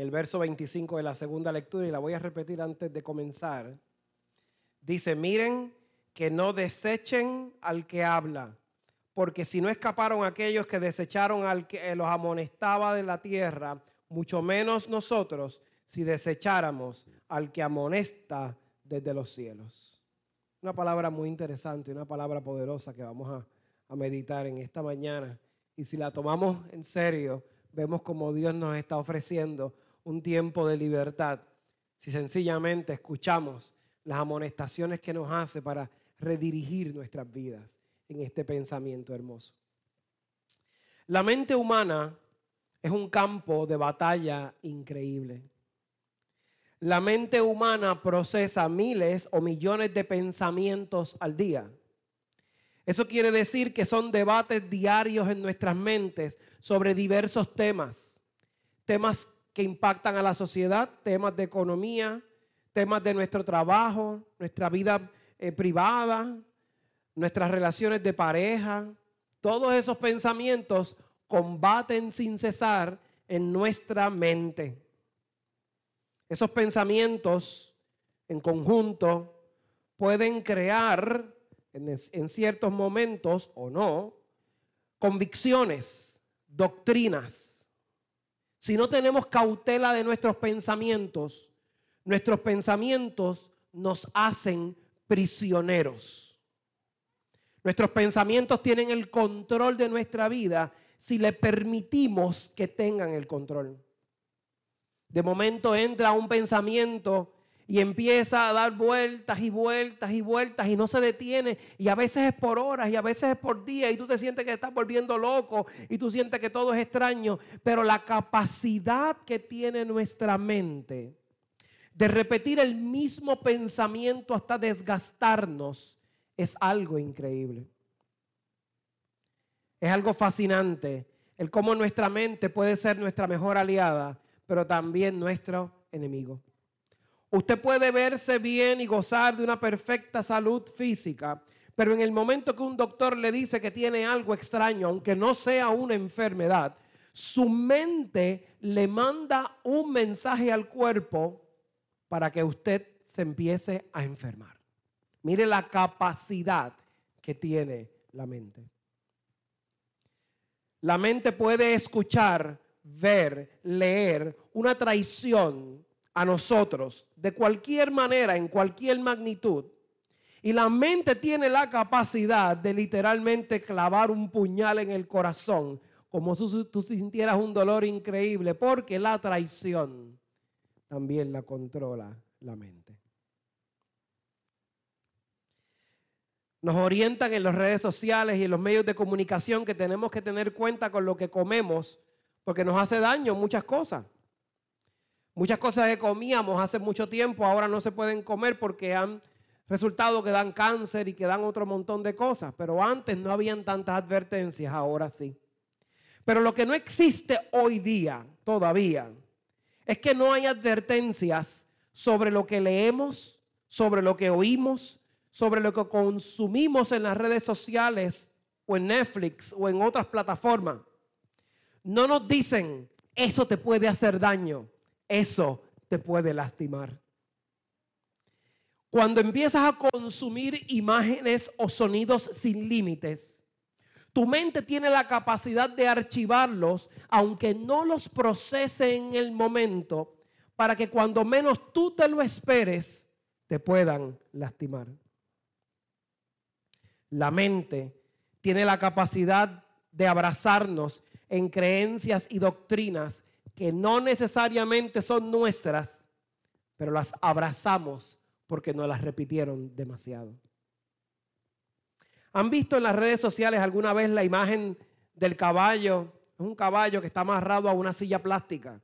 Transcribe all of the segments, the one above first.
el verso 25 de la segunda lectura, y la voy a repetir antes de comenzar. Dice, miren que no desechen al que habla, porque si no escaparon aquellos que desecharon al que los amonestaba de la tierra, mucho menos nosotros si desecháramos al que amonesta desde los cielos. Una palabra muy interesante, una palabra poderosa que vamos a, a meditar en esta mañana. Y si la tomamos en serio, vemos como Dios nos está ofreciendo un tiempo de libertad. Si sencillamente escuchamos las amonestaciones que nos hace para redirigir nuestras vidas en este pensamiento hermoso. La mente humana es un campo de batalla increíble. La mente humana procesa miles o millones de pensamientos al día. Eso quiere decir que son debates diarios en nuestras mentes sobre diversos temas. Temas que impactan a la sociedad, temas de economía, temas de nuestro trabajo, nuestra vida eh, privada, nuestras relaciones de pareja. Todos esos pensamientos combaten sin cesar en nuestra mente. Esos pensamientos en conjunto pueden crear en, ciertos momentos o no convicciones, doctrinas. Si no tenemos cautela de nuestros pensamientos, nuestros pensamientos nos hacen prisioneros. Nuestros pensamientos tienen el control de nuestra vida si le permitimos que tengan el control. De momento entra un pensamiento y empieza a dar vueltas y vueltas y vueltas y no se detiene. Y a veces es por horas y a veces es por días y tú te sientes que estás volviendo loco y tú sientes que todo es extraño. Pero la capacidad que tiene nuestra mente de repetir el mismo pensamiento hasta desgastarnos es algo increíble. Es algo fascinante el cómo nuestra mente puede ser nuestra mejor aliada, pero también nuestro enemigo. Usted puede verse bien y gozar de una perfecta salud física, pero en el momento que un doctor le dice que tiene algo extraño, aunque no sea una enfermedad, su mente le manda un mensaje al cuerpo para que usted se empiece a enfermar. Mire la capacidad que tiene la mente. La mente puede escuchar, ver, leer una traición a nosotros de cualquier manera, en cualquier magnitud. Y la mente tiene la capacidad de literalmente clavar un puñal en el corazón, como si tú sintieras un dolor increíble, porque la traición también la controla la mente. Nos orientan en las redes sociales y en los medios de comunicación que tenemos que tener cuenta con lo que comemos porque nos hace daño muchas cosas. Muchas cosas que comíamos hace mucho tiempo ahora no se pueden comer porque han resultado que dan cáncer y que dan otro montón de cosas. Pero antes no habían tantas advertencias, ahora sí. Pero lo que no existe hoy día todavía es que no hay advertencias sobre lo que leemos, sobre lo que oímos, sobre lo que consumimos en las redes sociales o en Netflix o en otras plataformas. No nos dicen, eso te puede hacer daño, eso te puede lastimar. Cuando empiezas a consumir imágenes o sonidos sin límites, tu mente tiene la capacidad de archivarlos, aunque no los procese en el momento, para que cuando menos tú te lo esperes, te puedan lastimar. La mente tiene la capacidad de abrazarnos en creencias y doctrinas que no necesariamente son nuestras, pero las abrazamos porque nos las repitieron demasiado. ¿Han visto en las redes sociales alguna vez la imagen del caballo? Es un caballo que está amarrado a una silla plástica.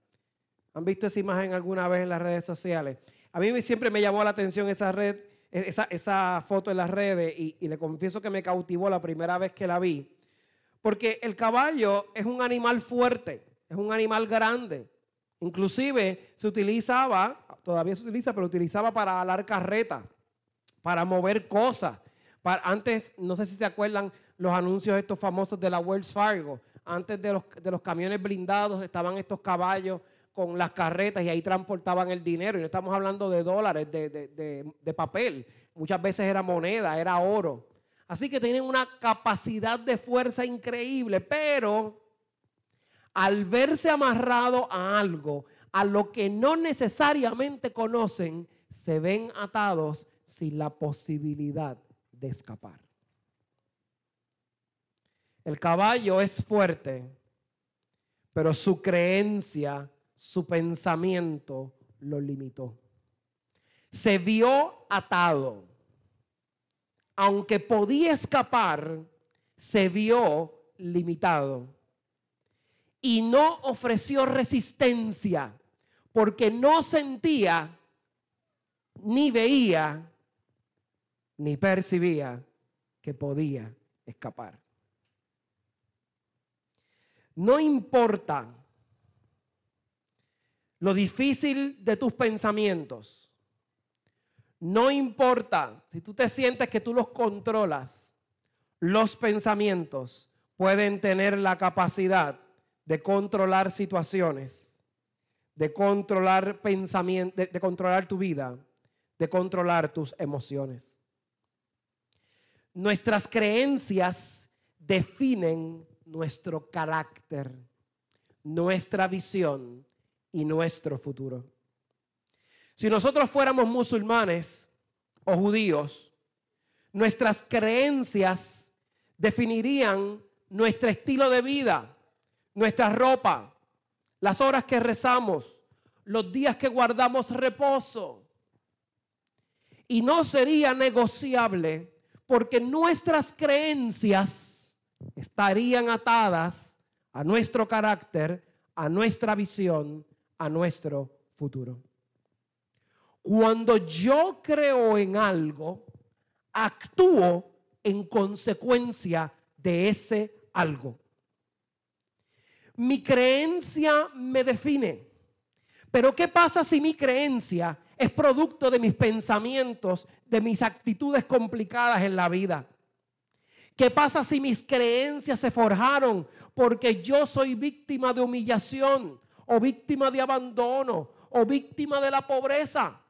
¿Han visto esa imagen alguna vez en las redes sociales? A mí siempre me llamó la atención esa red esa, foto en las redes y, y le confieso que me cautivó la primera vez que la vi. Porque el caballo es un animal fuerte, es un animal grande. Inclusive se utilizaba, todavía se utiliza, pero utilizaba para alar carreta, para mover cosas. Antes, no sé si se acuerdan los anuncios estos famosos de la Wells Fargo. Antes de los, de los camiones blindados estaban estos caballos con las carretas y ahí transportaban el dinero. Y no estamos hablando de dólares, de, de papel. Muchas veces era moneda, era oro. Así que tienen una capacidad de fuerza increíble, pero al verse amarrado a algo, a lo que no necesariamente conocen, se ven atados sin la posibilidad de escapar. El caballo es fuerte, pero su creencia, su pensamiento lo limitó. Se vio atado. Aunque podía escapar, se vio limitado. Y no ofreció resistencia porque no sentía, ni veía, ni percibía que podía escapar. No importa lo difícil de tus pensamientos. No importa si tú te sientes que tú los controlas. Los pensamientos pueden tener la capacidad de controlar situaciones, de controlar pensamientos, de, controlar tu vida, de controlar tus emociones. Nuestras creencias definen nuestro carácter, nuestra visión y nuestro futuro. Si nosotros fuéramos musulmanes o judíos, nuestras creencias definirían nuestro estilo de vida, nuestra ropa, las horas que rezamos, los días que guardamos reposo. Y no sería negociable porque nuestras creencias estarían atadas a nuestro carácter, a nuestra visión, a nuestro futuro. Cuando yo creo en algo, actúo en consecuencia de ese algo. Mi creencia me define. Pero ¿qué pasa si mi creencia es producto de mis pensamientos, de mis actitudes complicadas en la vida? ¿Qué pasa si mis creencias se forjaron porque yo soy víctima de humillación o víctima de abandono o víctima de la pobreza?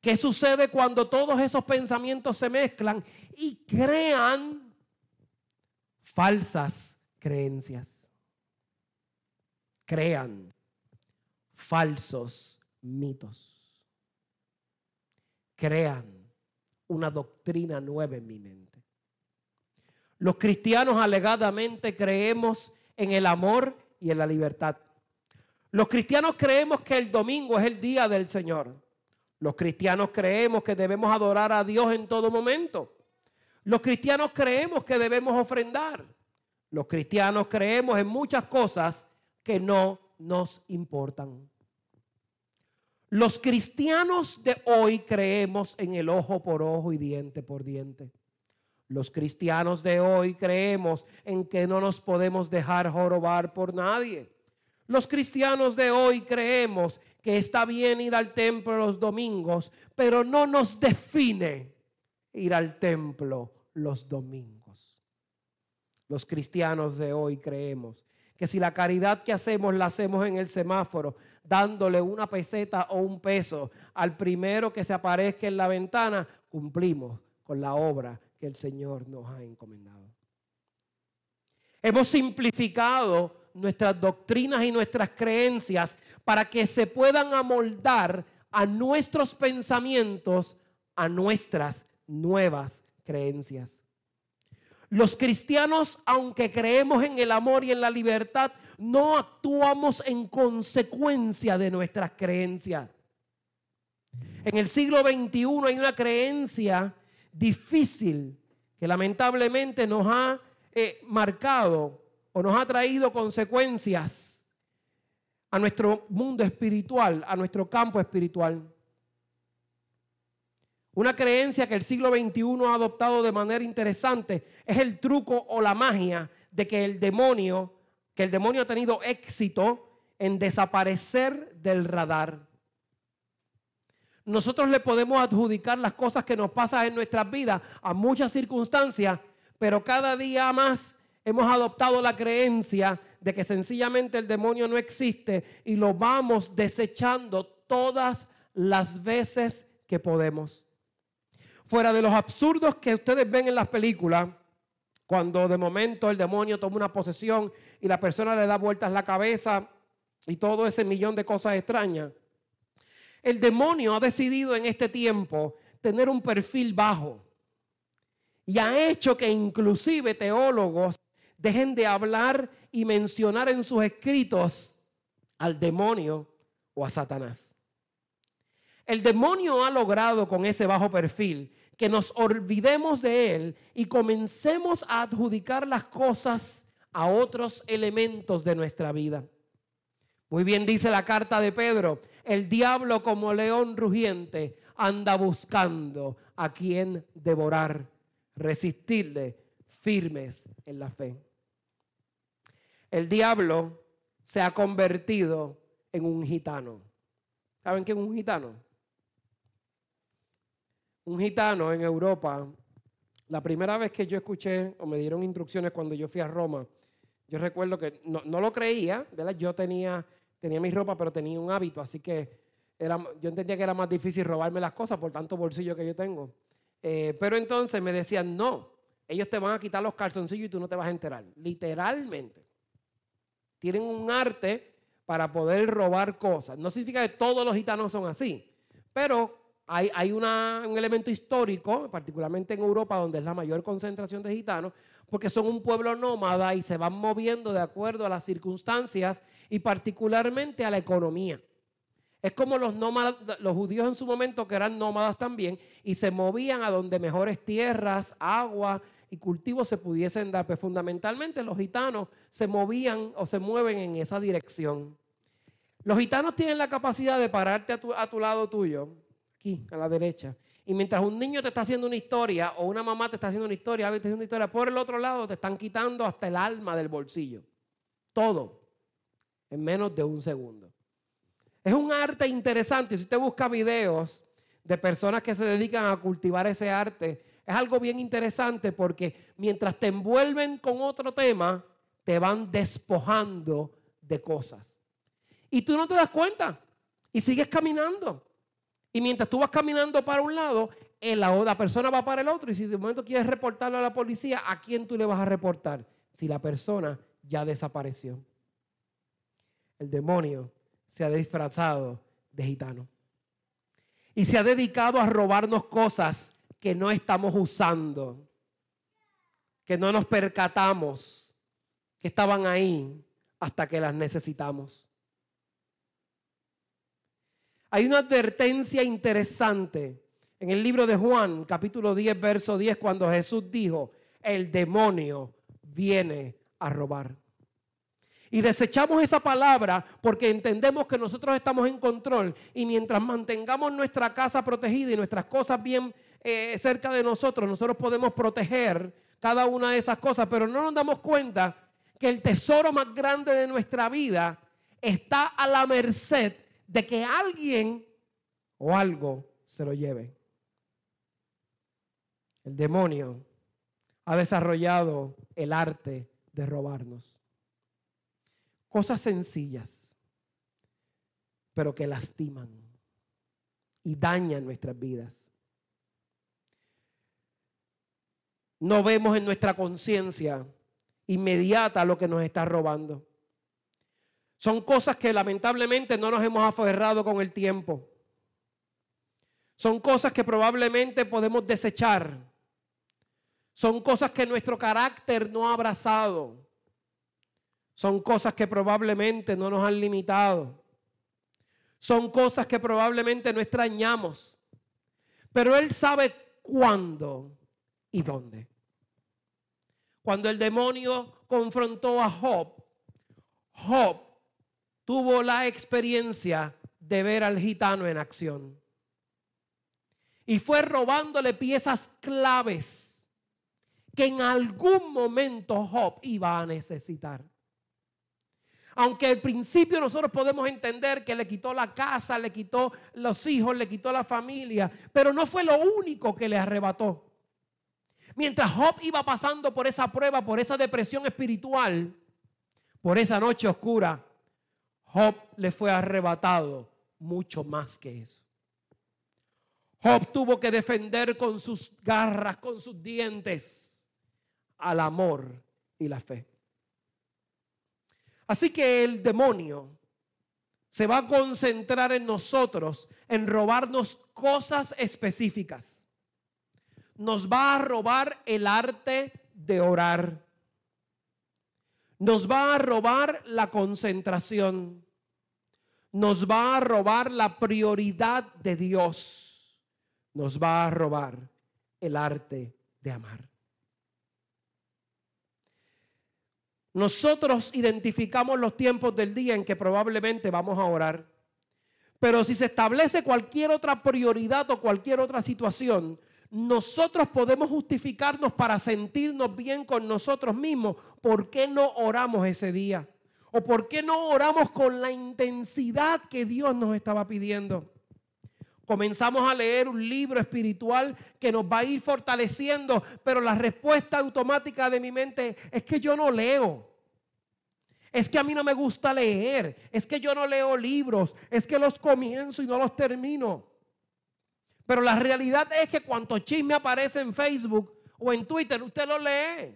¿Qué sucede cuando todos esos pensamientos se mezclan y crean falsas creencias? Crean falsos mitos. Crean una doctrina nueva en mi mente. Los cristianos alegadamente creemos en el amor y en la libertad. Los cristianos creemos que el domingo es el día del Señor. Los cristianos creemos que debemos adorar a Dios en todo momento. Los cristianos creemos que debemos ofrendar. Los cristianos creemos en muchas cosas que no nos importan. Los cristianos de hoy creemos en el ojo por ojo y diente por diente. Los cristianos de hoy creemos en que no nos podemos dejar jorobar por nadie. Los cristianos de hoy creemos que está bien ir al templo los domingos, pero no nos define ir al templo los domingos. Los cristianos de hoy creemos que si la caridad que hacemos la hacemos en el semáforo, dándole una peseta o un peso al primero que se aparezca en la ventana, cumplimos con la obra que el Señor nos ha encomendado. Hemos simplificado nuestras doctrinas y nuestras creencias para que se puedan amoldar a nuestros pensamientos, a nuestras nuevas creencias. Los cristianos, aunque creemos en el amor y en la libertad, no actuamos en consecuencia de nuestras creencias. En el siglo XXI hay una creencia difícil que lamentablemente nos ha eh, marcado o nos ha traído consecuencias a nuestro mundo espiritual, a nuestro campo espiritual. Una creencia que el siglo XXI ha adoptado de manera interesante es el truco o la magia de que el demonio, que el demonio ha tenido éxito en desaparecer del radar. Nosotros le podemos adjudicar las cosas que nos pasan en nuestras vidas a muchas circunstancias, pero cada día más hemos adoptado la creencia de que sencillamente el demonio no existe y lo vamos desechando todas las veces que podemos. Fuera de los absurdos que ustedes ven en las películas, cuando de momento el demonio toma una posesión y la persona le da vueltas la cabeza y todo ese millón de cosas extrañas. El demonio ha decidido en este tiempo tener un perfil bajo y ha hecho que inclusive teólogos dejen de hablar y mencionar en sus escritos al demonio o a Satanás. El demonio ha logrado con ese bajo perfil que nos olvidemos de él y comencemos a adjudicar las cosas a otros elementos de nuestra vida. Muy bien dice la carta de Pedro, el diablo como león rugiente anda buscando a quien devorar, resistirle firmes en la fe. El diablo se ha convertido en un gitano. ¿Saben qué es un gitano? Un gitano en Europa, la primera vez que yo escuché o me dieron instrucciones cuando yo fui a Roma, yo recuerdo que no, lo creía, ¿verdad? Yo tenía, tenía mi ropa, pero tenía un hábito, así que era, yo entendía que era más difícil robarme las cosas por tanto bolsillo que yo tengo. Eh, pero entonces me decían, no, ellos te van a quitar los calzoncillos y tú no te vas a enterar. Literalmente. Tienen un arte para poder robar cosas. No significa que todos los gitanos son así, pero hay, un elemento histórico, particularmente en Europa, donde es la mayor concentración de gitanos, porque son un pueblo nómada y se van moviendo de acuerdo a las circunstancias y particularmente a la economía. Es como los nómadas, los judíos en su momento que eran nómadas también y se movían a donde mejores tierras, agua y cultivos se pudiesen dar. Pero fundamentalmente los gitanos se movían o se mueven en esa dirección. Los gitanos tienen la capacidad de pararte a tu lado tuyo, a la derecha, y mientras un niño te está haciendo una historia o una mamá te está haciendo una historia, te está haciendo una historia, por el otro lado te están quitando hasta el alma del bolsillo. Todo en menos de un segundo. Es un arte interesante. Si usted busca videos de personas que se dedican a cultivar ese arte, es algo bien interesante porque mientras te envuelven con otro tema, te van despojando de cosas. Y tú no te das cuenta y sigues caminando. Y mientras tú vas caminando para un lado, la, persona va para el otro. Y si de momento quieres reportarlo a la policía, ¿a quién tú le vas a reportar? Si la persona ya desapareció. El demonio se ha disfrazado de gitano. Y se ha dedicado a robarnos cosas que no estamos usando, que no nos percatamos, que estaban ahí hasta que las necesitamos. Hay una advertencia interesante en el libro de Juan, capítulo 10, verso 10, cuando Jesús dijo, el demonio viene a robar. Y desechamos esa palabra porque entendemos que nosotros estamos en control y mientras mantengamos nuestra casa protegida y nuestras cosas bien eh, cerca de nosotros, nosotros podemos proteger cada una de esas cosas, pero no nos damos cuenta que el tesoro más grande de nuestra vida está a la merced de que alguien o algo se lo lleve. El demonio ha desarrollado el arte de robarnos. Cosas sencillas, pero que lastiman y dañan nuestras vidas. No vemos en nuestra conciencia inmediata lo que nos está robando. Son cosas que lamentablemente no nos hemos aferrado con el tiempo. Son cosas que probablemente podemos desechar. Son cosas que nuestro carácter no ha abrazado. Son cosas que probablemente no nos han limitado. Son cosas que probablemente no extrañamos. Pero Él sabe cuándo y dónde. Cuando el demonio confrontó a Job, Job tuvo la experiencia de ver al gitano en acción. Y fue robándole piezas claves que en algún momento Job iba a necesitar. Aunque al principio nosotros podemos entender que le quitó la casa, le quitó los hijos, le quitó la familia, pero no fue lo único que le arrebató. Mientras Job iba pasando por esa prueba, por esa depresión espiritual, por esa noche oscura, Job le fue arrebatado mucho más que eso. Job tuvo que defender con sus garras, con sus dientes, al amor y la fe. Así que el demonio se va a concentrar en nosotros, en robarnos cosas específicas. Nos va a robar el arte de orar. Nos va a robar la concentración. Nos va a robar la prioridad de Dios. Nos va a robar el arte de amar. Nosotros identificamos los tiempos del día en que probablemente vamos a orar. Pero si se establece cualquier otra prioridad o cualquier otra situación, nosotros podemos justificarnos para sentirnos bien con nosotros mismos. ¿Por qué no oramos ese día? ¿O por qué no oramos con la intensidad que Dios nos estaba pidiendo? Comenzamos a leer un libro espiritual que nos va a ir fortaleciendo, pero la respuesta automática de mi mente es que yo no leo. Es que a mí no me gusta leer. Es que yo no leo libros. Es que los comienzo y no los termino. Pero la realidad es que cuanto chisme aparece en Facebook o en Twitter, usted lo lee.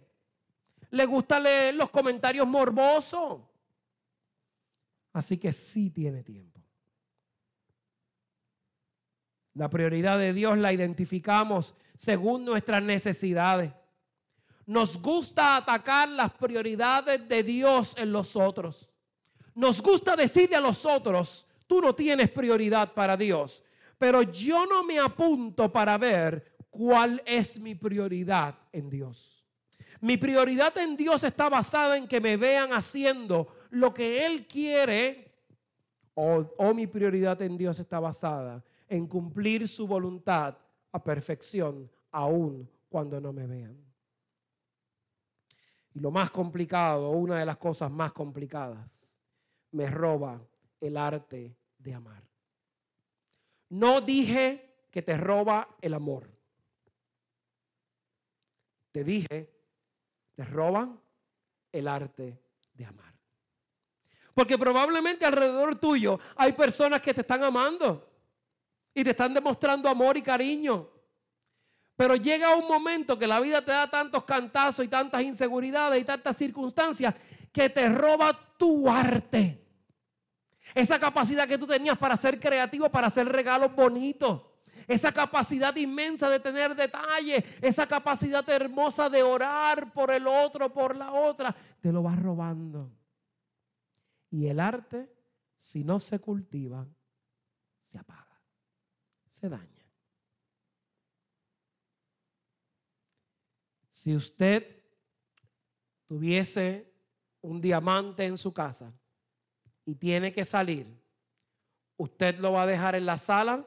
Le gusta leer los comentarios morbosos. Así que sí tiene tiempo. La prioridad de Dios la identificamos según nuestras necesidades. Nos gusta atacar las prioridades de Dios en los otros. Nos gusta decirle a los otros, tú no tienes prioridad para Dios, pero yo no me apunto para ver cuál es mi prioridad en Dios. Mi prioridad en Dios está basada en que me vean haciendo lo que Él quiere o, mi prioridad en Dios está basada en cumplir su voluntad a perfección, aun cuando no me vean. Y lo más complicado, una de las cosas más complicadas, me roba el arte de amar. No dije que te roba el amor. Te dije, te roban el arte de amar. Porque probablemente alrededor tuyo hay personas que te están amando y te están demostrando amor y cariño. Pero llega un momento que la vida te da tantos cantazos y tantas inseguridades y tantas circunstancias que te roba tu arte. Esa capacidad que tú tenías para ser creativo, para hacer regalos bonitos. Esa capacidad inmensa de tener detalles. Esa capacidad hermosa de orar por el otro, por la otra. Te lo vas robando. Y el arte, si no se cultiva, se apaga se daña. Si usted tuviese un diamante en su casa y tiene que salir, ¿usted lo va a dejar en la sala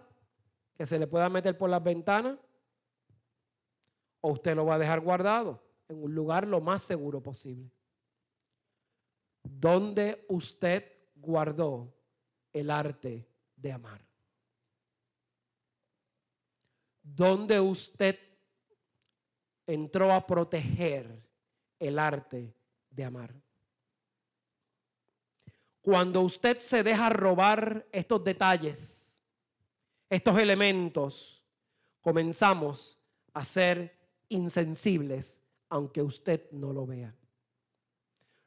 que se le pueda meter por las ventanas? ¿O usted lo va a dejar guardado en un lugar lo más seguro posible? ¿Dónde usted guardó el arte de amar? donde usted entró a proteger el arte de amar. Cuando usted se deja robar estos detalles, estos elementos, comenzamos a ser insensibles, aunque usted no lo vea.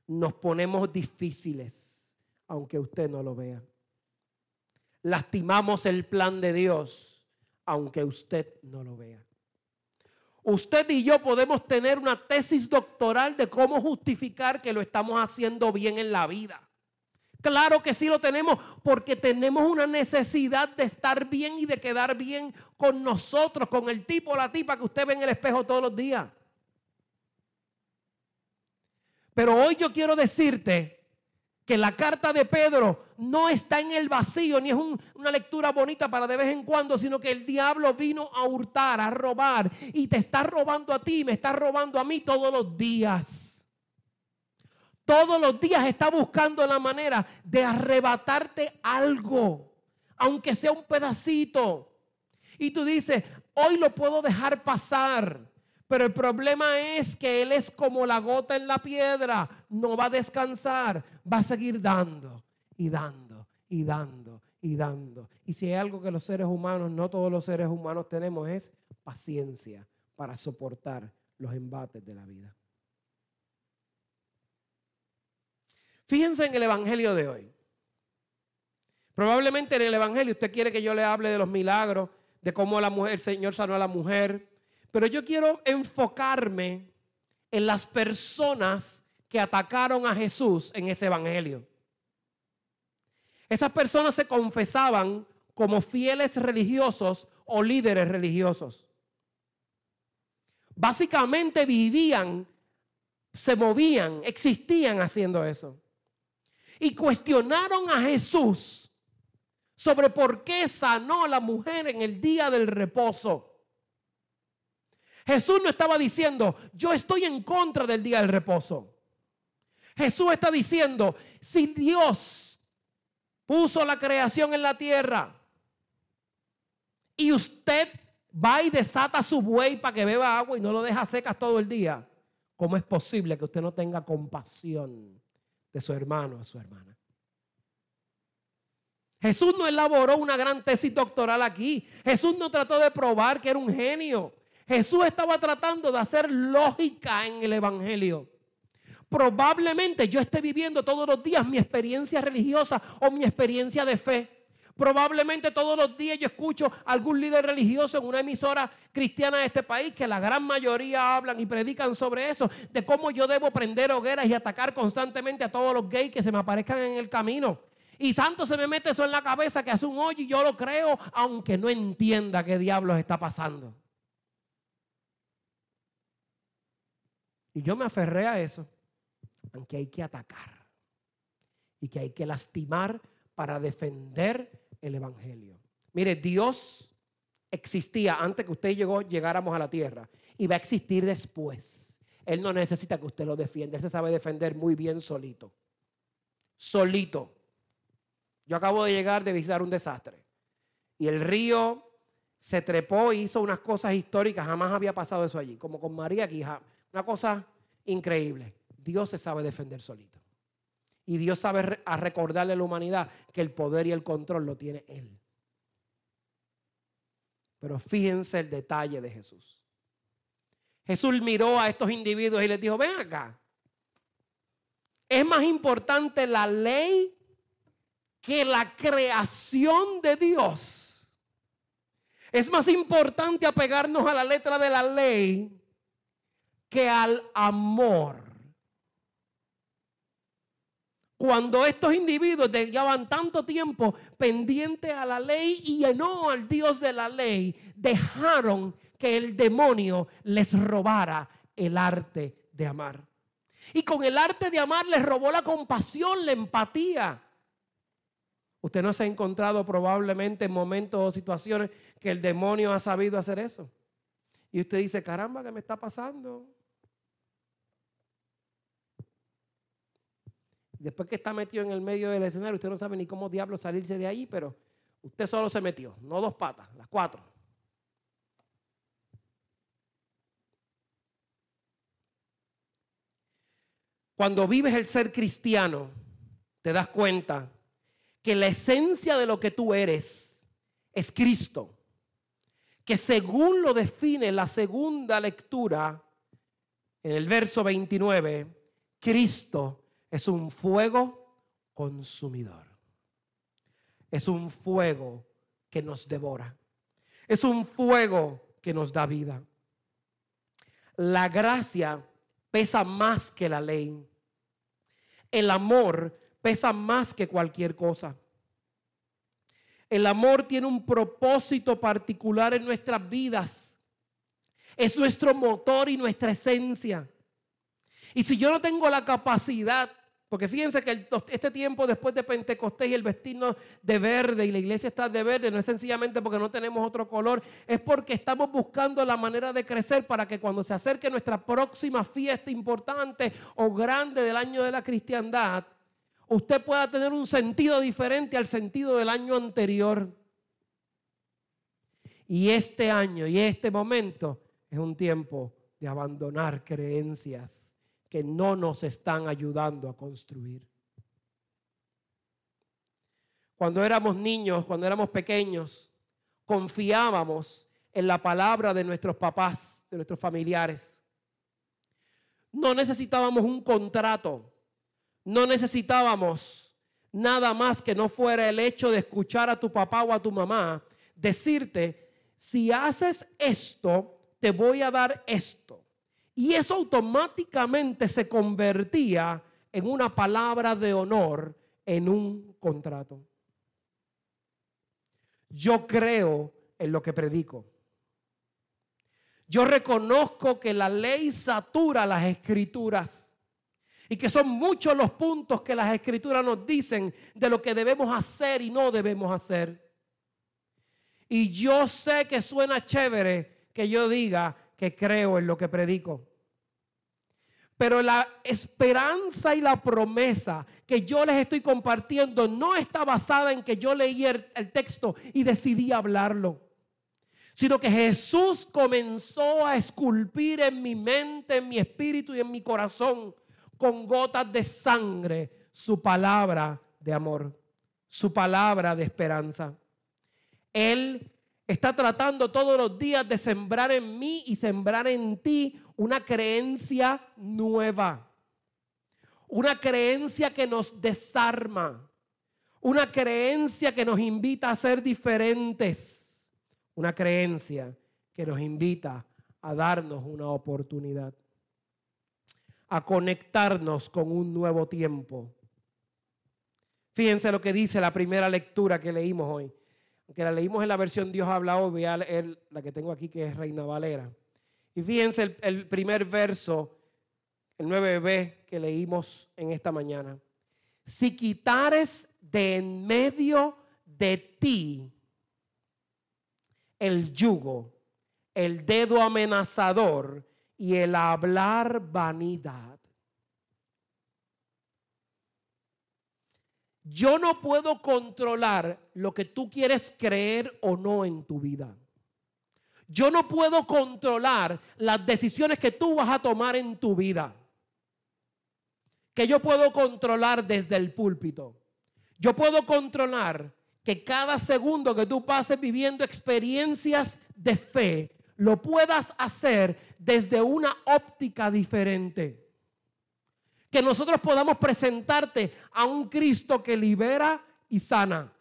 Nos ponemos difíciles, aunque usted no lo vea. Lastimamos el plan de Dios aunque usted no lo vea. Usted y yo podemos tener una tesis doctoral de cómo justificar que lo estamos haciendo bien en la vida. Claro que sí lo tenemos porque tenemos una necesidad de estar bien y de quedar bien con nosotros, con el tipo o la tipa que usted ve en el espejo todos los días. Pero hoy yo quiero decirte que la carta de Pedro no está en el vacío, ni es una lectura bonita para de vez en cuando, sino que el diablo vino a hurtar, a robar, y te está robando a ti, me está robando a mí todos los días. Todos los días está buscando la manera de arrebatarte algo, aunque sea un pedacito. Y tú dices, hoy lo puedo dejar pasar, Pero el problema es que Él es como la gota en la piedra. No va a descansar. Va a seguir dando y dando y dando y dando. Y si hay algo que los seres humanos, no todos los seres humanos tenemos, es paciencia para soportar los embates de la vida. Fíjense en el Evangelio de hoy. Probablemente en el Evangelio usted quiere que yo le hable de los milagros, de cómo la mujer, el Señor sanó a la mujer, pero yo quiero enfocarme en las personas que atacaron a Jesús en ese Evangelio. Esas personas se confesaban como fieles religiosos o líderes religiosos. Básicamente vivían, se movían, existían haciendo eso. Y cuestionaron a Jesús sobre por qué sanó a la mujer en el día del reposo. Jesús no estaba diciendo, yo estoy en contra del día del reposo. Jesús está diciendo, si Dios puso la creación en la tierra y usted va y desata su buey para que beba agua y no lo deja secas todo el día, ¿cómo es posible que usted no tenga compasión de su hermano o su hermana? Jesús no elaboró una gran tesis doctoral aquí. Jesús no trató de probar que era un genio. Jesús estaba tratando de hacer lógica en el Evangelio. Probablemente yo esté viviendo todos los días mi experiencia religiosa o mi experiencia de fe. Probablemente todos los días yo escucho a algún líder religioso en una emisora cristiana de este país que la gran mayoría hablan y predican sobre eso, de cómo yo debo prender hogueras y atacar constantemente a todos los gays que se me aparezcan en el camino. Y santo se me mete eso en la cabeza que hace un hoyo y yo lo creo, aunque no entienda qué diablos está pasando. Y yo me aferré a eso aunque hay que atacar y que hay que lastimar para defender el Evangelio. Mire, Dios existía antes que usted llegó, llegáramos a la tierra y va a existir después. Él no necesita que usted lo defienda, él se sabe defender muy bien solito. Solito. Yo acabo de llegar de visitar un desastre y el río se trepó y hizo unas cosas históricas, jamás había pasado eso allí, como con María Quija, una cosa increíble. Dios se sabe defender solito. Y Dios sabe a recordarle a la humanidad que el poder y el control lo tiene Él. Pero fíjense el detalle de Jesús. Jesús miró a estos individuos y les dijo, ven acá. Es más importante la ley que la creación de Dios. Es más importante apegarnos a la letra de la ley que al amor cuando estos individuos llevaban tanto tiempo pendientes a la ley y no al Dios de la ley, dejaron que el demonio les robara el arte de amar. Y con el arte de amar les robó la compasión, la empatía. Usted no se ha encontrado probablemente en momentos o situaciones que el demonio ha sabido hacer eso. Y usted dice, caramba, ¿qué me está pasando? Después que está metido en el medio del escenario, usted no sabe ni cómo diablo salirse de ahí, pero usted solo se metió, no dos patas, las cuatro. Cuando vives el ser cristiano, te das cuenta que la esencia de lo que tú eres es Cristo. Que según lo define la segunda lectura, en el verso 29, Cristo es un fuego consumidor. Es un fuego que nos devora. Es un fuego que nos da vida. La gracia pesa más que la ley. El amor pesa más que cualquier cosa. El amor tiene un propósito particular en nuestras vidas. Es nuestro motor y nuestra esencia. Y si yo no tengo la capacidad, porque fíjense que este tiempo después de Pentecostés y el vestirnos de verde y la iglesia está de verde, no es sencillamente porque no tenemos otro color, es porque estamos buscando la manera de crecer para que cuando se acerque nuestra próxima fiesta importante o grande del año de la cristiandad, usted pueda tener un sentido diferente al sentido del año anterior. Y este año y este momento es un tiempo de abandonar creencias que no nos están ayudando a construir. Cuando éramos niños, cuando éramos pequeños, confiábamos en la palabra de nuestros papás, de nuestros familiares. No necesitábamos un contrato, no necesitábamos nada más que no fuera el hecho de escuchar a tu papá o a tu mamá decirte, si haces esto, te voy a dar esto. Y eso automáticamente se convertía en una palabra de honor en un contrato. Yo creo en lo que predico. Yo reconozco que la ley satura las escrituras y que son muchos los puntos que las escrituras nos dicen de lo que debemos hacer y no debemos hacer. Y yo sé que suena chévere que yo diga que creo en lo que predico. Pero la esperanza y la promesa que yo les estoy compartiendo no está basada en que yo leí el, texto y decidí hablarlo, sino que Jesús comenzó a esculpir en mi mente, en mi espíritu y en mi corazón con gotas de sangre su palabra de amor, su palabra de esperanza. Él está tratando todos los días de sembrar en mí y sembrar en ti una creencia nueva. Una creencia que nos desarma. Una creencia que nos invita a ser diferentes. Una creencia que nos invita a darnos una oportunidad. A conectarnos con un nuevo tiempo. Fíjense lo que dice la primera lectura que leímos hoy que la leímos en la versión Dios habla hoy, la que tengo aquí que es Reina Valera. Y fíjense el, el primer verso, el 9b que leímos en esta mañana. Si quitares de en medio de ti el yugo, el dedo amenazador y el hablar vanidad Yo no puedo controlar lo que tú quieres creer o no en tu vida. Yo no puedo controlar las decisiones que tú vas a tomar en tu vida. Que yo puedo controlar desde el púlpito. Yo puedo controlar que cada segundo que tú pases viviendo experiencias de fe, lo puedas hacer desde una óptica diferente que nosotros podamos presentarte a un Cristo que libera y sana.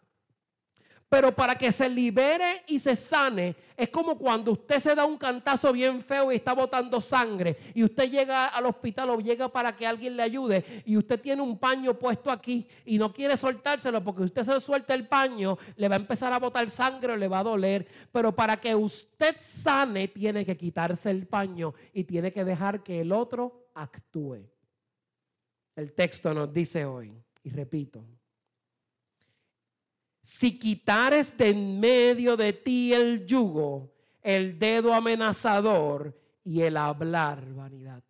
Pero para que se libere y se sane, es como cuando usted se da un cantazo bien feo y está botando sangre y usted llega al hospital o llega para que alguien le ayude y usted tiene un paño puesto aquí y no quiere soltárselo porque usted se suelta el paño, le va a empezar a botar sangre o le va a doler. Pero para que usted sane, tiene que quitarse el paño y tiene que dejar que el otro actúe. El texto nos dice hoy, y repito, si quitares de en medio de ti el yugo, el dedo amenazador y el hablar vanidad.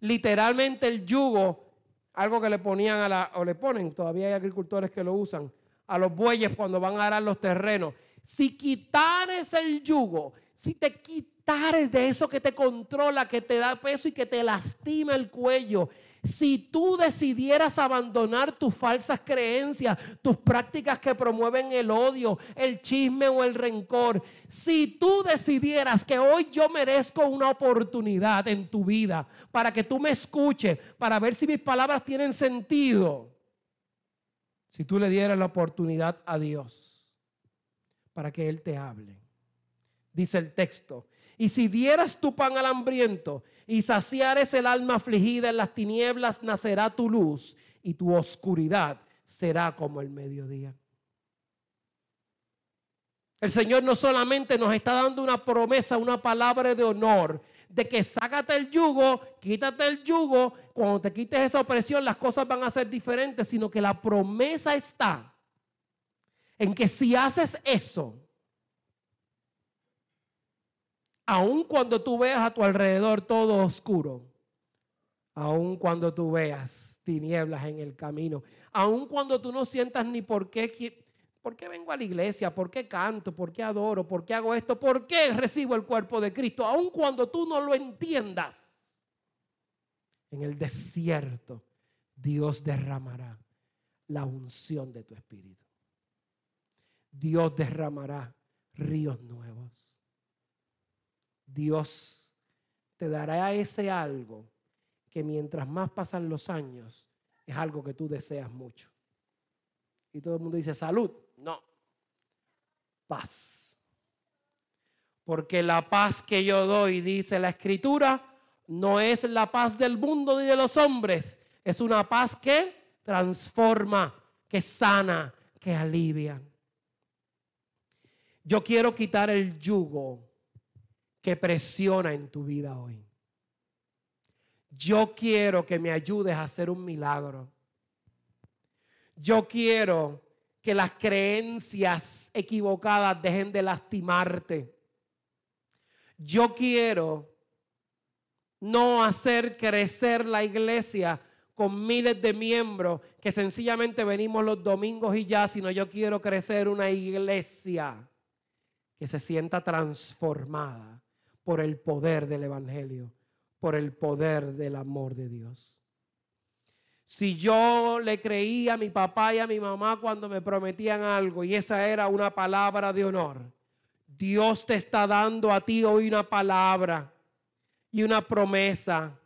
Literalmente el yugo, algo que le ponían a la, o le ponen, todavía hay agricultores que lo usan, a los bueyes cuando van a arar los terrenos. Si quitares el yugo, si te quitas de eso que te controla, que te da peso y que te lastima el cuello. Si tú decidieras abandonar tus falsas creencias, tus prácticas que promueven el odio, el chisme o el rencor, si tú decidieras que hoy yo merezco una oportunidad en tu vida para que tú me escuches, para ver si mis palabras tienen sentido, si tú le dieras la oportunidad a Dios para que Él te hable. Dice el texto, y si dieras tu pan al hambriento y saciares el alma afligida en las tinieblas, nacerá tu luz y tu oscuridad será como el mediodía. El Señor no solamente nos está dando una promesa, una palabra de honor, de que sácate el yugo, quítate el yugo, cuando te quites esa opresión las cosas van a ser diferentes, sino que la promesa está en que si haces eso, Aun cuando tú veas a tu alrededor todo oscuro, aun cuando tú veas tinieblas en el camino, aun cuando tú no sientas ni por qué ¿Por qué vengo a la iglesia? ¿Por qué canto? ¿Por qué adoro? ¿Por qué hago esto? ¿Por qué recibo el cuerpo de Cristo? Aun cuando tú no lo entiendas. En el desierto Dios derramará la unción de tu espíritu. Dios derramará ríos nuevos. Dios te dará ese algo que mientras más pasan los años es algo que tú deseas mucho. Y todo el mundo dice salud. No. Paz. Porque la paz que yo doy, dice la escritura, no es la paz del mundo ni de los hombres. Es una paz que transforma, que sana, que alivia. Yo quiero quitar el yugo que presiona en tu vida hoy. Yo quiero que me ayudes a hacer un milagro. Yo quiero que las creencias equivocadas dejen de lastimarte. Yo quiero no hacer crecer la iglesia con miles de miembros que sencillamente venimos los domingos y ya, sino yo quiero crecer una iglesia que se sienta transformada por el poder del Evangelio, por el poder del amor de Dios. Si yo le creía a mi papá y a mi mamá cuando me prometían algo y esa era una palabra de honor, Dios te está dando a ti hoy una palabra y una promesa.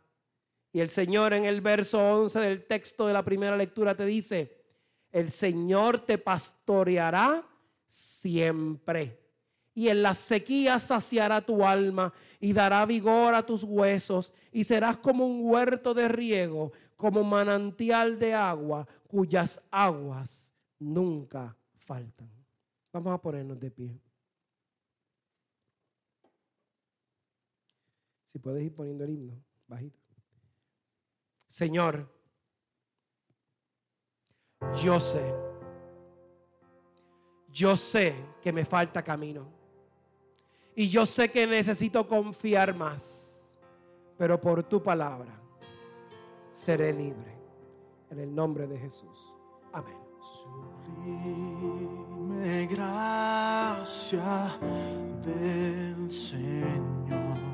Y el Señor en el verso 11 del texto de la primera lectura te dice, el Señor te pastoreará siempre. Y en las sequías saciará tu alma y dará vigor a tus huesos y serás como un huerto de riego como manantial de agua cuyas aguas nunca faltan. Vamos a ponernos de pie. Si puedes ir poniendo el himno, bajito. Señor, yo sé, yo sé que me falta camino. Y yo sé que necesito confiar más, pero por tu palabra seré libre. En el nombre de Jesús. Amén. Sublime gracia del Señor.